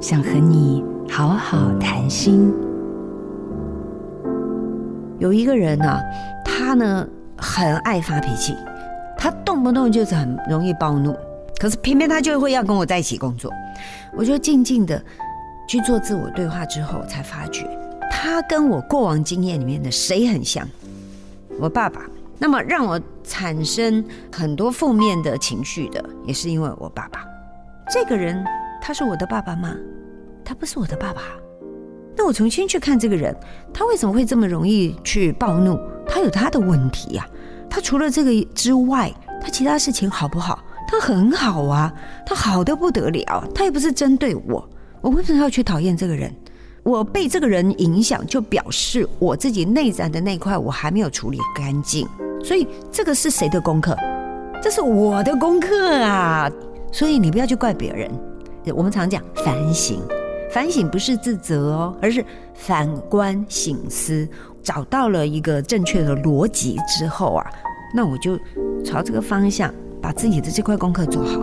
想和你好好谈心。有一个人呢、他呢很爱发脾气，他动不动就是很容易暴怒，可是偏偏他就会要跟我在一起工作。我就静静的去做自我对话之后，才发觉他跟我过往经验里面的谁很像？我爸爸。那么让我产生很多负面的情绪的，也是因为我爸爸。这个人他是我的爸爸吗？他不是我的爸爸。那我重新去看这个人，他为什么会这么容易去暴怒？他有他的问题呀。他除了这个之外，他其他事情好不好？他很好啊，他好的不得了。他又不是针对我，我为什么要去讨厌这个人？我被这个人影响，就表示我自己内在的那块我还没有处理干净。所以这个是谁的功课？这是我的功课啊！所以你不要去怪别人。我们常讲反省，反省不是自责哦，而是反观省思，找到了一个正确的逻辑之后啊，那我就朝这个方向把自己的这块功课做好，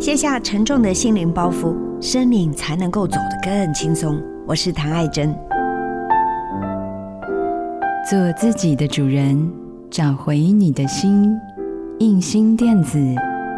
卸下沉重的心灵包袱，生命才能够走得更轻松。我是唐爱珍。做自己的主人，找回你的心。印心电子，